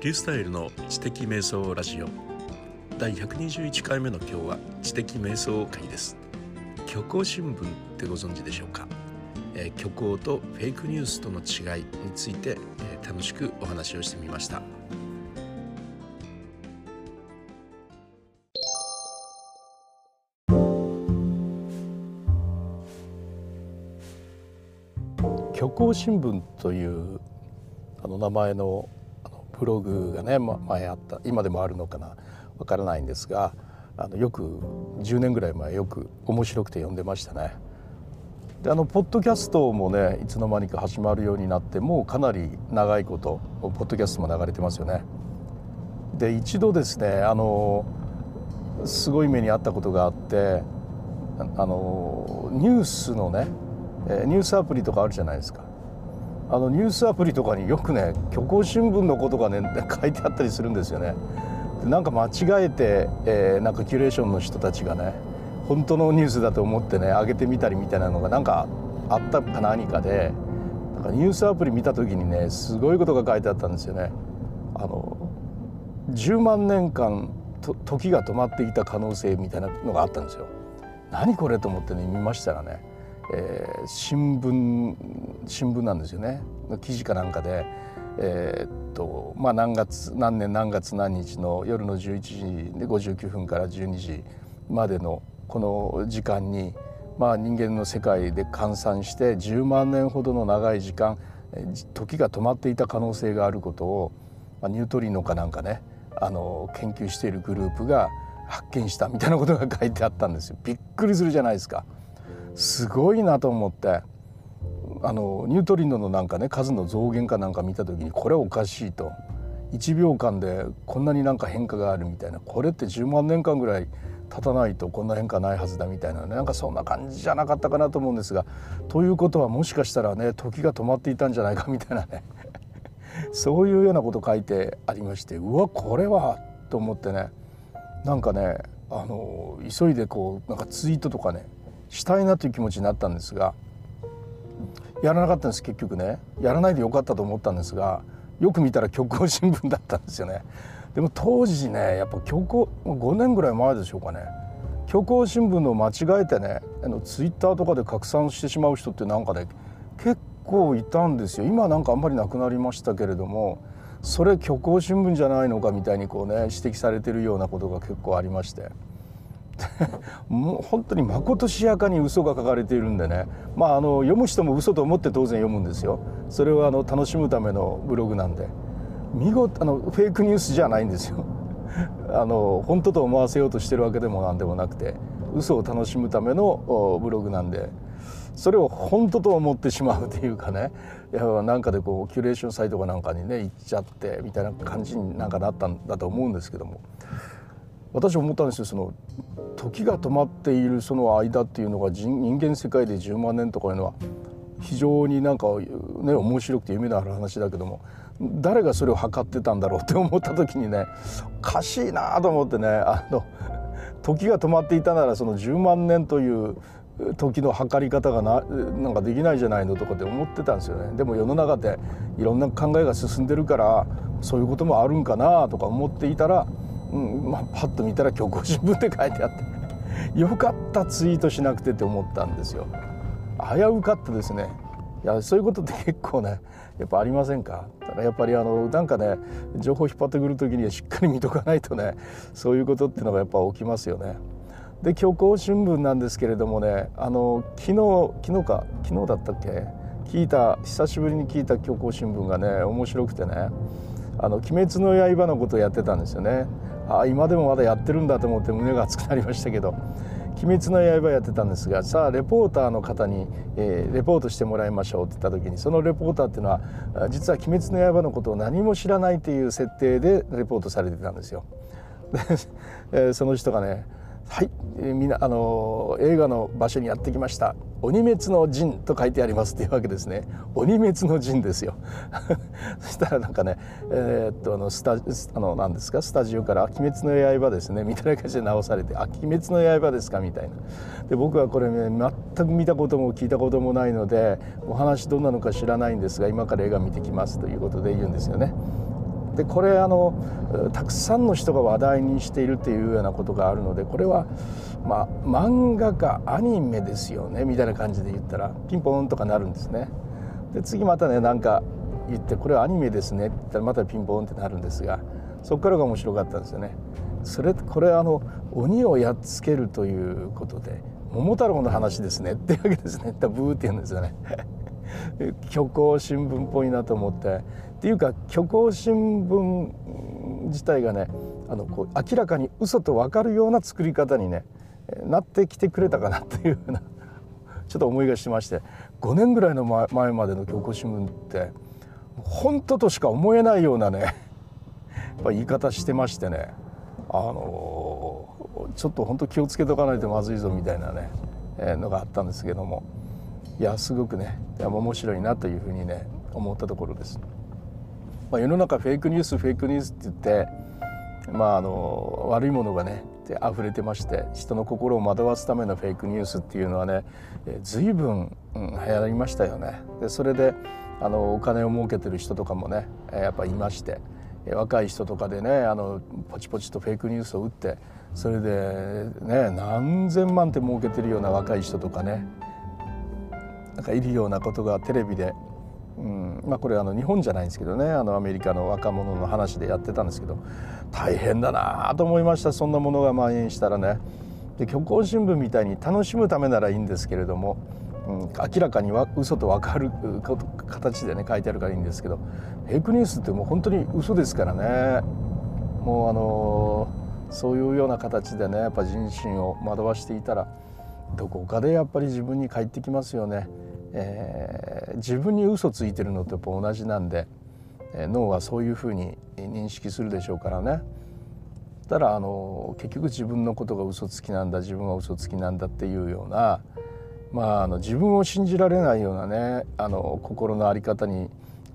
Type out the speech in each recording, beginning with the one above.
リュースタイルの知的瞑想ラジオ。第121回目の今日は知的瞑想会です。虚構新聞ってご存知でしょうか、えー、虚構とフェイクニュースとの違いについて、えー、楽しくお話をしてみました。虚構新聞というあの名前のブログがね前あった今でもあるのかなわからないんですがあのよく10年ぐらい前よく面白くて読んでましたね。であのポッドキャストもねいつの間にか始まるようになってもうかなり長いことポッドキャストも流れてますよね。で一度ですねあのすごい目にあったことがあってあのニュースのねニュースアプリとかあるじゃないですかあのニュースアプリとかによくね虚構新聞のことがね 書いてあったりするんですよねでなんか間違えて、えー、なんかキュレーションの人たちがね本当のニュースだと思ってね上げてみたりみたいなのがなんかあったか何かでなんかニュースアプリ見た時にねすごいことが書いてあったんですよね。あの10万年間と時が止まっていた可能性みたいなのがあったんですよ。何これと思ってね見ましたらねえー、新聞新聞なんですよね記事かなんかで、えー、っとまあ、何月何年何月何日の夜の11時で59分から12時までのこの時間に、まあ、人間の世界で換算して10万年ほどの長い時間時が止まっていた可能性があることを、まあ、ニュートリノかなんかねあの研究しているグループが発見したみたいなことが書いてあったんですよ。びっくりするじゃないですか。すごいなと思ってあのニュートリノのなんかね数の増減かなんか見た時にこれおかしいと。1秒間でこんなになんか変化があるみたいな。これって10万年間ぐらい経たないとこんな変化ないはずだみたいなね。なんかそんな感じじゃなかったかなと思うんですがということはもしかしたらね時が止まっていたんじゃないかみたいなね。そういうようなこと書いてありましてうわこれはと思ってね。なんかねあの急いでこうなんかツイートとかねしたいなという気持ちになったんですがやらなかったんです結局ね。やらないでよかったと思ったんですがよく見たら虚構新聞だったんですよね。でも当時ねやっぱ虚構5年ぐらい前でしょうかね。虚構新聞の間違えてねあのツイッターとかで拡散してしまう人ってなんかね結構いたんですよ。今なんかあんまりなくなりましたけれどもそれ虚構新聞じゃないのかみたいにこうね指摘されてるようなことが結構ありまして。もう本当にまことしやかに嘘が書かれているんでね。まああの読む人も嘘と思って当然読むんですよ。それはあの楽しむためのブログなんで。見事あのフェイクニュースじゃないんですよ。あの本当と思わせようとしてるわけでもなんでもなくて嘘を楽しむためのブログなんで。それを本当と思ってしまうというかね。いやなんかでこうキュレーションサイトかなんかにね行っちゃってみたいな感じになんかなったんだと思うんですけども。私思ったんですよ。その時が止まっているその間っていうのが人間世界で10万年とかいうのは非常になんかね面白くて夢のある話だけども誰がそれを測ってたんだろうって 思った時にねおかしいなと思ってねあの時が止まっていたならその10万年という時の測り方がななんかできないじゃないのとかって思ってたんですよね。でも世の中でいろんな考えが進んでるからそういうこともあるんかなとか思っていたらうんまあ、パッと見たら虚構新聞って書いてあって よかったツイートしなくてって思ったんですよ。危うかったですね。いやそういうことって結構ねやっぱありませんか？だからやっぱりあのなんかね情報引っ張ってくる時にはしっかり見とかないとねそういうことっていうのがやっぱ起きますよね。で虚構新聞なんですけれどもねあの昨日昨日か昨日だったっけ？聞いた久しぶりに聞いた虚構新聞がね面白くてね「あの鬼滅の刃」のことをやってたんですよね。あ今でもまだやってるんだと思って胸が熱くなりましたけど「鬼滅の刃」やってたんですがさあレポーターの方に、えー、レポートしてもらいましょうって言った時にそのレポーターっていうのは実は「鬼滅の刃」のことを何も知らないっていう設定でレポートされてたんですよ。でその人がねはい、みなあの映画の場所にやってきました。鬼滅の陣と書いてありますっていうわけですね。鬼滅の陣ですよ。そしたらなんかねえー、っとあのスタあの何ですか？スタジオから「鬼滅の刃ですね」みたいな感じで直されて「あ鬼滅の刃ですか」みたいな。で僕はこれね全く見たことも聞いたこともないのでお話どんなのか知らないんですが今から映画見てきますということで言うんですよね。でこれあのたくさんの人が話題にしているっていうようなことがあるのでこれはまあ漫画かアニメですよねみたいな感じで言ったらピンポンとかなるんですね。で次またねなんか言ってこれはアニメですねって言ったらまたピンポンってなるんですがそこからが面白かったんですよね。それこれあの鬼をやっつけるということで桃太郎の話ですねっていうわけですねブーって言うんですよね。虚構新聞っぽいなと思って。っていうか虚構新聞自体がねあのこう明らかに嘘と分かるような作り方にねなってきてくれたかなというような ちょっと思いがしまして。5年ぐらいの前までの虚構新聞って本当としか思えないようなね やっぱ言い方してましてね。あのちょっと本当気をつけとかないとまずいぞみたいなね、のがあったんですけども。いやすごくね面白いなというふうにね思ったところです。まあ、世の中フェイクニュースフェイクニュースって言ってまああの悪いものがね溢れてまして人の心を惑わすためのフェイクニュースっていうのはね随分、うん、流行りましたよね。でそれであのお金を儲けてる人とかもねやっぱいまして若い人とかでねあのポチポチとフェイクニュースを打ってそれでね何千万って儲けてるような若い人とかねなんかいるようなことがテレビで、うんまあ、これあの日本じゃないんですけどねあのアメリカの若者の話でやってたんですけど大変だなと思いましたそんなものが蔓延したらね。で虚構新聞みたいに楽しむためならいいんですけれども、うん、明らかには嘘と分かる形でね書いてあるからいいんですけどフェイクニュースってもう本当に嘘ですからねもうあのそういうような形でねやっぱ人心を惑わしていたらどこかでやっぱり自分に返ってきますよね。えー、自分に嘘ついてるのとやっぱ同じなんで、えー、脳はそういうふうに認識するでしょうからね。たらあの結局自分のことが嘘つきなんだ自分は嘘つきなんだっていうような、まあ、あの自分を信じられないようなねあの心の在り方にやっ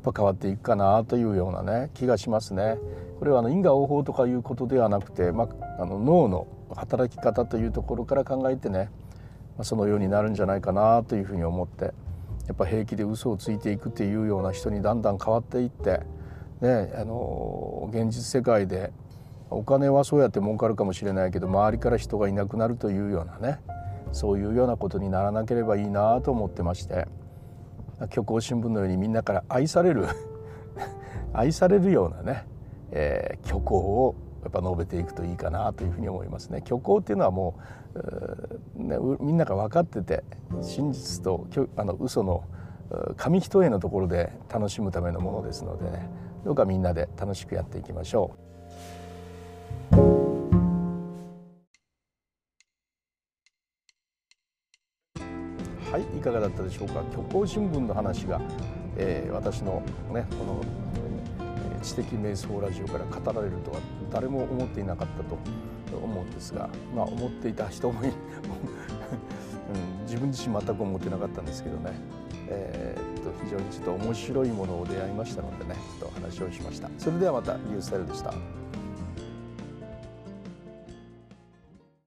ぱ変わっていくかなというようなね気がしますね。これはあの因果応報とかいうことではなくて、まあ、あの脳の働き方というところから考えてねまあそのようになるんじゃないかなというふうに思ってやっぱ平気で嘘をついていくっていうような人にだんだん変わっていって、ね、あの現実世界でお金はそうやって儲かるかもしれないけど周りから人がいなくなるというようなねそういうようなことにならなければいいなと思ってまして虚構新聞のようにみんなから愛される愛されるようなね、えー、虚構をやっぱ述べていくといいかなというふうに思いますね。虚構っていうのはもう、ね、みんなが分かってて真実とあの嘘の紙一重のところで楽しむためのものですのでねどうかみんなで楽しくやっていきましょう。はいいかがだったでしょうか虚構新聞の話が、えー、私のねこの知的瞑想ラジオから語られるとは誰も思っていなかったと思うんですが、まあ、思っていた人も うん、自分自身全く思ってなかったんですけどね、えー、っと非常にちょっと面白いものを出会いましたのでねちょっと話をしました。それではまたニュースタイルでした。